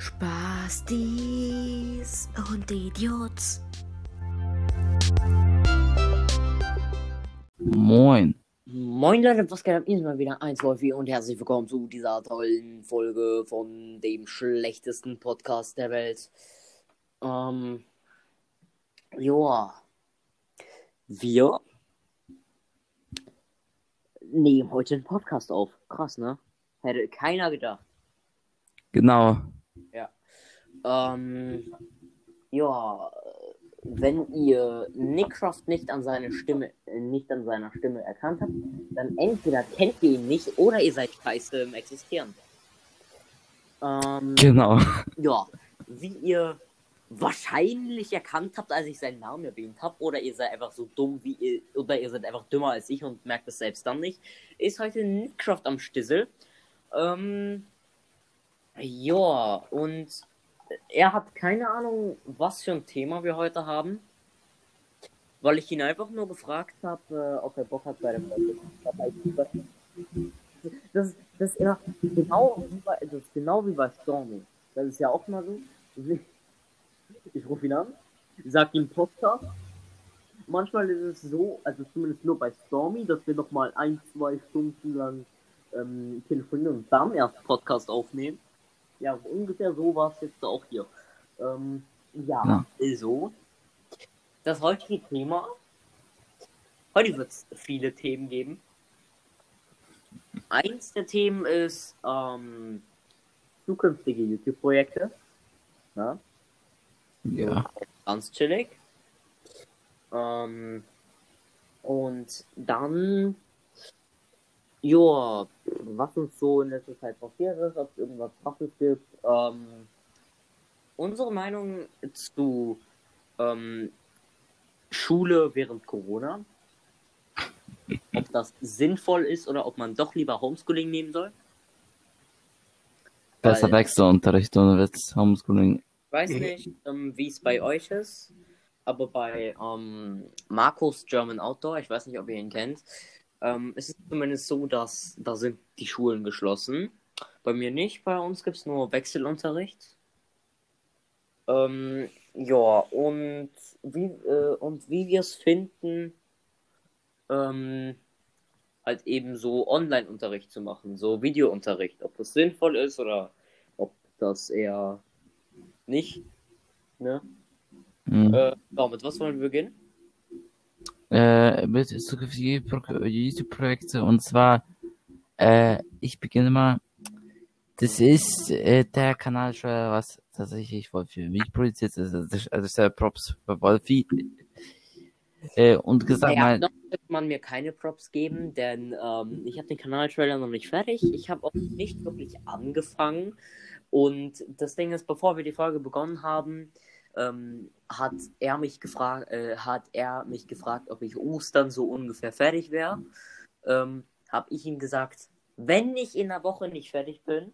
Spastis und Idiots. Moin. Moin Leute, was geht ab? Hier ist mal wieder 1 Wolfi und herzlich willkommen zu dieser tollen Folge von dem schlechtesten Podcast der Welt. Ähm, joa. Wir nehmen heute einen Podcast auf. Krass, ne? Hätte keiner gedacht. Genau. Ähm, ja, wenn ihr Nickcroft nicht an seine Stimme, äh, nicht an seiner Stimme erkannt habt, dann entweder kennt ihr ihn nicht oder ihr seid scheiße im Existieren. Ähm, Genau. ja, wie ihr wahrscheinlich erkannt habt, als ich seinen Namen erwähnt habe, oder ihr seid einfach so dumm wie ihr, oder ihr seid einfach dümmer als ich und merkt es selbst dann nicht, ist heute Nickcroft am Stissel. Ähm, ja, und er hat keine Ahnung, was für ein Thema wir heute haben, weil ich ihn einfach nur gefragt habe, äh, ob er Bock hat bei der Folge. Das, das ist genau wie bei, das ist genau wie bei Stormy. Das ist ja auch mal so. Ich rufe ihn an, sag ihm Podcast. Manchmal ist es so, also zumindest nur bei Stormy, dass wir noch mal ein, zwei Stunden lang ähm, telefonieren und dann erst Podcast aufnehmen. Ja, ungefähr so war es jetzt auch hier. Ähm, ja, also, das heutige Thema. Heute wird es viele Themen geben. Eins der Themen ist ähm, zukünftige YouTube-Projekte. Ja, Ja. ganz chillig. Ähm, und dann, ja, was uns so in letzter Zeit passiert ist, ob es irgendwas krasses gibt. Ähm, unsere Meinung zu ähm, Schule während Corona. Ob das sinnvoll ist oder ob man doch lieber Homeschooling nehmen soll. Besser Wechselunterricht und Witz Homeschooling. weiß nicht, ähm, wie es bei euch ist, aber bei ähm, Markus German Outdoor, ich weiß nicht, ob ihr ihn kennt, ähm, ist es zumindest so, dass da sind die Schulen geschlossen. Bei mir nicht, bei uns gibt es nur Wechselunterricht. Ähm, ja, und wie, äh, und wie wir es finden, ähm, halt eben so Online-Unterricht zu machen, so Videounterricht, ob das sinnvoll ist oder ob das eher nicht. Ne? Mhm. Äh, ja, mit was wollen wir beginnen? Äh, mit zukünftige Pro- YouTube-Projekte und zwar, äh, ich beginne mal. Das ist äh, der Kanal, was tatsächlich wohl für mich produziert ist. Also, das also der Props für Wolfi. Äh, und gesagt Naja, mal, noch wird man mir keine Props geben, denn ähm, ich habe den Kanaltrailer noch nicht fertig. Ich habe auch nicht wirklich angefangen. Und das Ding ist, bevor wir die Folge begonnen haben, ähm, hat er mich gefragt, äh, hat er mich gefragt, ob ich Ostern so ungefähr fertig wäre. Ähm, habe ich ihm gesagt, wenn ich in der Woche nicht fertig bin,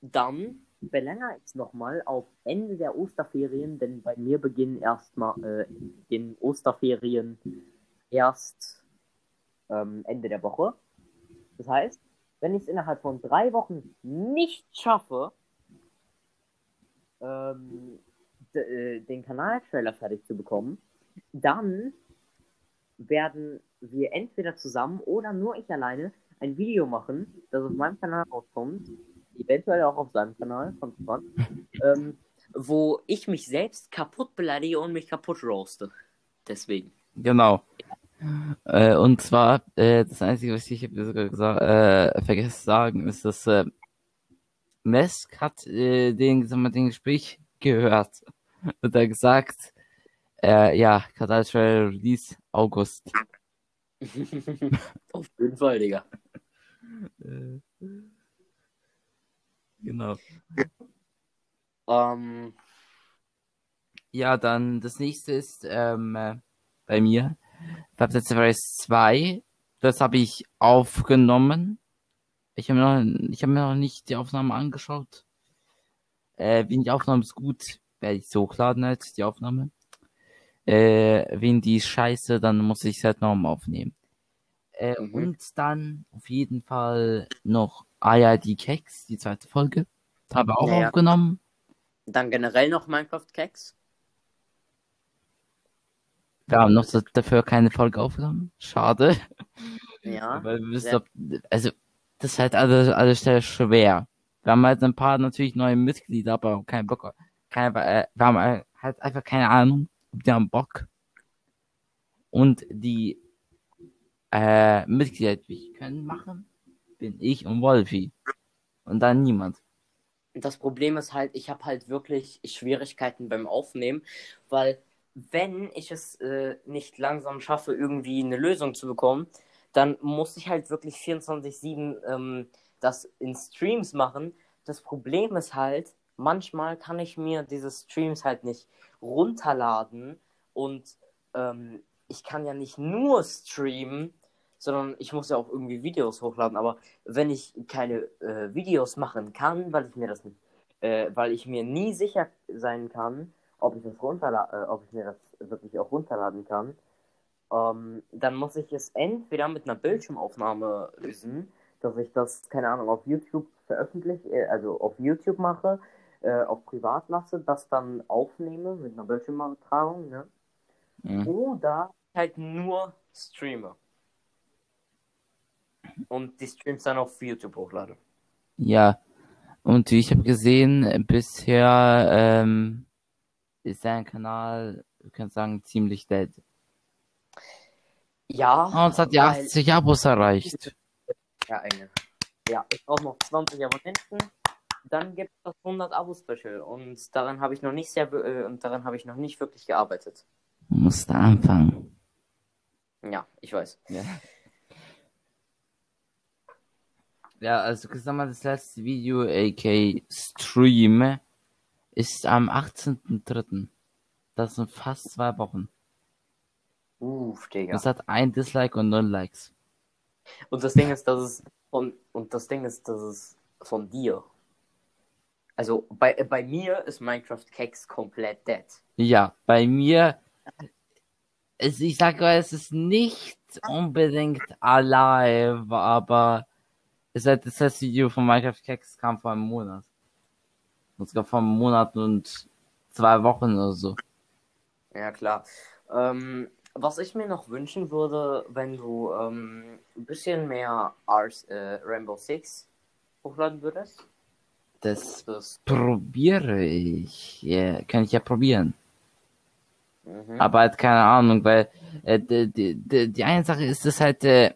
dann verlängere ich es nochmal auf Ende der Osterferien, denn bei mir beginnen erstmal äh, den Osterferien erst ähm, Ende der Woche. Das heißt, wenn ich es innerhalb von drei Wochen nicht schaffe, ähm, äh, den Kanaltrailer fertig zu bekommen, dann werden wir entweder zusammen oder nur ich alleine ein Video machen, das auf meinem Kanal rauskommt, eventuell auch auf seinem Kanal, kommt ähm, wo ich mich selbst kaputt beleidige und mich kaputt roaste. Deswegen. Genau. Äh, und zwar, äh, das Einzige, was ich sogar gesagt, äh, vergessen zu sagen, ist, dass äh, Mesk hat äh, den, den Gespräch gehört und er gesagt, äh, ja, Kanaltrail Release August. auf jeden Fall, Digga. Äh, genau. Ähm, Ja, dann das nächste ist ähm, äh, bei mir Freddy's 2. Das habe ich aufgenommen. Ich habe mir noch, ich habe mir noch nicht die Aufnahme angeschaut. Äh, wenn die Aufnahme ist gut, werde ich es hochladen halt, die Aufnahme. Äh, wenn die ist scheiße, dann muss ich es halt nochmal aufnehmen. Äh, Mhm. Und dann auf jeden Fall noch IID Keks, die zweite Folge. Haben wir auch Ja, ja. aufgenommen. Dann generell noch Minecraft-Keks. Wir haben noch so- dafür keine Folge aufgenommen. Schade. Ja. Weil wir wissen, ob, also, das ist halt alles, alles sehr schwer. Wir haben halt ein paar natürlich neue Mitglieder, aber keinen Bock. Keine, äh, wir haben äh, halt einfach keine Ahnung, ob die haben Bock. Und die äh, Mitglieder, die wir können machen, bin ich und Wolfi. Und dann niemand. Das Problem ist halt, ich habe halt wirklich Schwierigkeiten beim Aufnehmen, weil wenn ich es äh, nicht langsam schaffe, irgendwie eine Lösung zu bekommen, dann muss ich halt wirklich 24-7 ähm, das in Streams machen. Das Problem ist halt, manchmal kann ich mir diese Streams halt nicht runterladen und ähm, ich kann ja nicht nur streamen, sondern ich muss ja auch irgendwie Videos hochladen. Aber wenn ich keine äh, Videos machen kann, weil ich mir das nicht, äh, weil ich mir nie sicher sein kann, ob ich das äh, ob ich mir das wirklich auch runterladen kann, ähm, dann muss ich es entweder mit einer Bildschirmaufnahme lösen, dass ich das, keine Ahnung, auf YouTube veröffentliche, äh, also auf YouTube mache, äh, auf privat lasse, das dann aufnehme mit einer Bildschirmübertragung, ne? Mhm. Oder halt nur streame. Und die Streams dann auf YouTube hochlade. Ja. Und wie ich habe gesehen, bisher ähm, ist sein Kanal, wir können sagen, ziemlich dead. Ja. Oh, uns hat die weil- 80 Abos erreicht. Ja, eine. Ja, ich brauche noch 20 Abonnenten. Dann gibt es das 100 Abo-Special. Und daran habe ich noch nicht sehr, äh, und daran habe ich noch nicht wirklich gearbeitet. Musste anfangen. Ja, ich weiß. Ja. Ja, also sag mal, das letzte Video, aka Stream, ist am 18.03. Das sind fast zwei Wochen. Uff, Digga. Das hat ein Dislike und null Likes. Und das Ding ist, dass es von, und das Ding ist, dass es von dir. Also bei, bei mir ist Minecraft Kex komplett dead. Ja, bei mir, es, ich sage mal, es ist nicht unbedingt alive, aber es hat das letzte Video von Minecraft Kex kam vor einem Monat. Und sogar vor einem Monat und zwei Wochen oder so. Ja, klar. Ähm, was ich mir noch wünschen würde, wenn du ähm, ein bisschen mehr Ars, äh, Rainbow Six hochladen würdest. Das Das, probiere ich. Ja, kann ich ja probieren. mhm. Aber halt keine Ahnung, weil äh, die, die, die, eine Sache ist es halt, äh,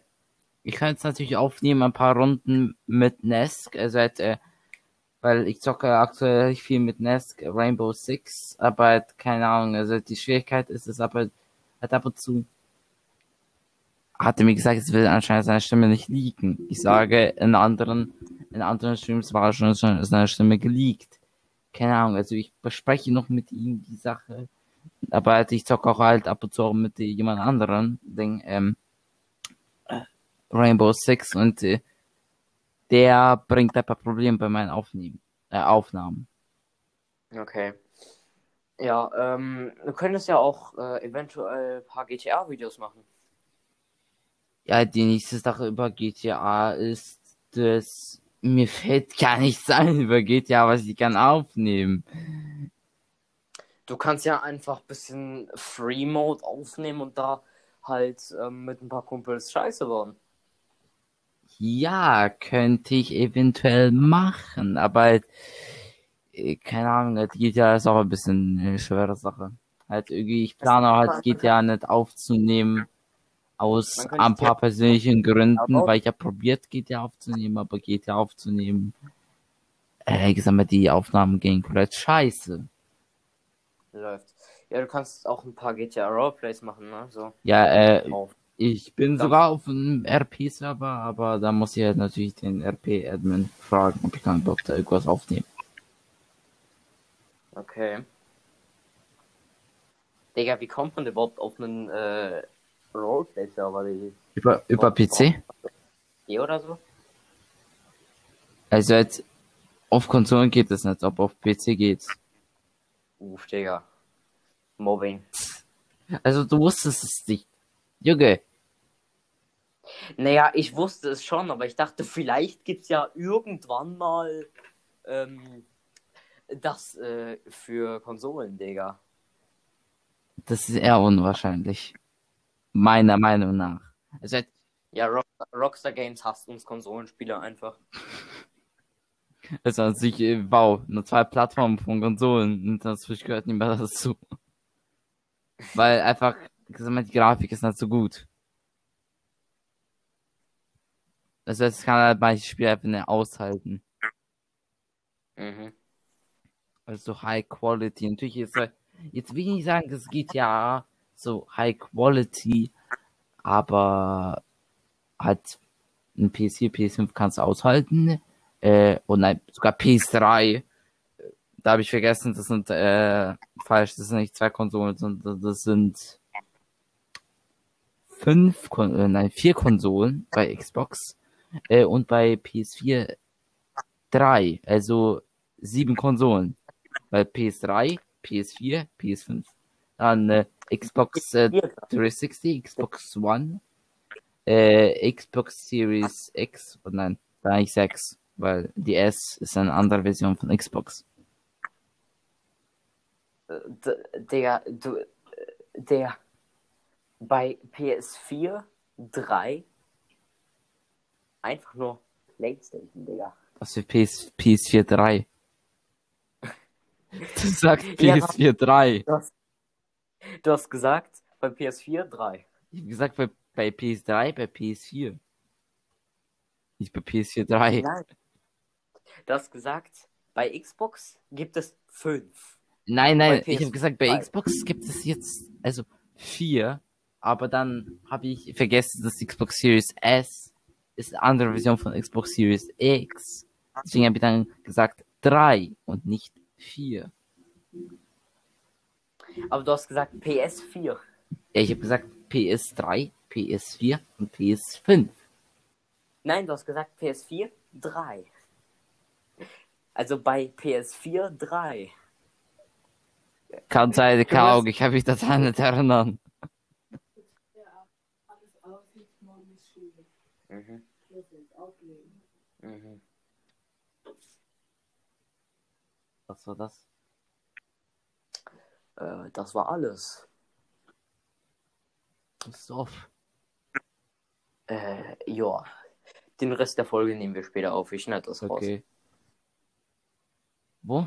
ich kann jetzt natürlich aufnehmen, ein paar Runden mit Nesk, also halt, äh, weil ich zocke aktuell viel mit Nesk, Rainbow Six, aber halt keine Ahnung, also die Schwierigkeit ist es aber halt ab und zu hat er mir gesagt, es will anscheinend seine Stimme nicht leaken. Ich sage, in anderen, in anderen Streams war schon seine Stimme geleakt. Keine Ahnung, also ich bespreche noch mit ihm die Sache aber halt, ich zocke auch halt ab und zu auch mit jemand anderen, Ding, ähm, äh, Rainbow Six und äh, der bringt ein paar Probleme bei meinen Aufnehmen, äh, Aufnahmen. Okay. Ja, ähm, du könntest ja auch äh, eventuell ein paar GTA-Videos machen. Ja, die nächste Sache über GTA ist, dass mir fällt gar nichts ein über GTA, was ich kann aufnehmen. Du kannst ja einfach ein bisschen Free Mode aufnehmen und da halt ähm, mit ein paar Kumpels Scheiße bauen. Ja, könnte ich eventuell machen, aber keine Ahnung, halt GTA ist auch ein bisschen eine schwere Sache. Halt irgendwie, ich plane auch halt GTA nicht aufzunehmen aus ein paar persönlichen Gründen, weil ich habe probiert GTA aufzunehmen, aber GTA aufzunehmen, äh, ich sag mal, die Aufnahmen gingen komplett scheiße. Läuft. Ja, du kannst auch ein paar GTA Roleplays machen, ne? So. Ja, äh, Auf. ich bin Dann- sogar auf einem RP-Server, aber da muss ich halt natürlich den RP-Admin fragen, ob ich kann Bock da irgendwas aufnehmen. Okay. Digga, wie kommt man überhaupt auf einen äh, Roleplay-Server? Die Über, über PC? die oder so? Also jetzt auf Konsolen geht es nicht, aber auf PC geht's. Uff, Digga. Mobbing. Also du wusstest es nicht. Junge, Naja, ich wusste es schon, aber ich dachte, vielleicht gibt es ja irgendwann mal ähm, das äh, für Konsolen, Digga. Das ist eher unwahrscheinlich. Meiner Meinung nach. Also, Ja, Rockstar, Rockstar Games hasst uns Konsolenspieler einfach. also an sich, wow, nur zwei Plattformen von Konsolen und das gehört nicht mehr dazu. Weil einfach, sag mal, die Grafik ist nicht so gut. Also es kann halt manche Spiele einfach nicht aushalten. Mhm. Also High Quality. Natürlich äh, jetzt will ich nicht sagen, das geht ja so High Quality, aber halt ein PS4, PS5 kannst du aushalten. Äh, und nein, sogar PS3. Da habe ich vergessen, das sind äh, falsch, das sind nicht zwei Konsolen, sondern das sind fünf, Kon äh, nein, vier Konsolen bei Xbox äh, und bei PS4 drei, also sieben Konsolen. Bei PS3, PS4, PS5. Dann äh, Xbox äh, 360, Xbox One, äh, Xbox Series X und nein, da eigentlich 6, weil die S ist eine andere Version von Xbox. Äh, d- Der, du, äh, der bei PS4 3 einfach nur PlayStation, Digga. Was für PS, PS4 3? Du sagst Ja, PS4 3. Du hast, du hast gesagt, bei PS4 3. Ich hab gesagt bei, bei PS3, bei PS4. Nicht bei PS4 3. Nein. Du hast gesagt, bei Xbox gibt es 5. Nein, nein, ich habe gesagt, bei PS3. Xbox gibt es jetzt also vier, aber dann habe ich vergessen, dass Xbox Series S ist eine andere Version von Xbox Series X. Deswegen habe ich dann gesagt drei und nicht vier. Aber du hast gesagt PS4. Ja, ich habe gesagt PS3, PS4 und PS5. Nein, du hast gesagt PS4 3. Also bei PS4 3. Kann sein, Ahnung, ich habe mich daran nicht erinnern. Mhm. Mhm. Was war das? Äh, das war alles. Stoff. Äh, ja. Den Rest der Folge nehmen wir später auf. Ich schneide das raus. Okay. Wo?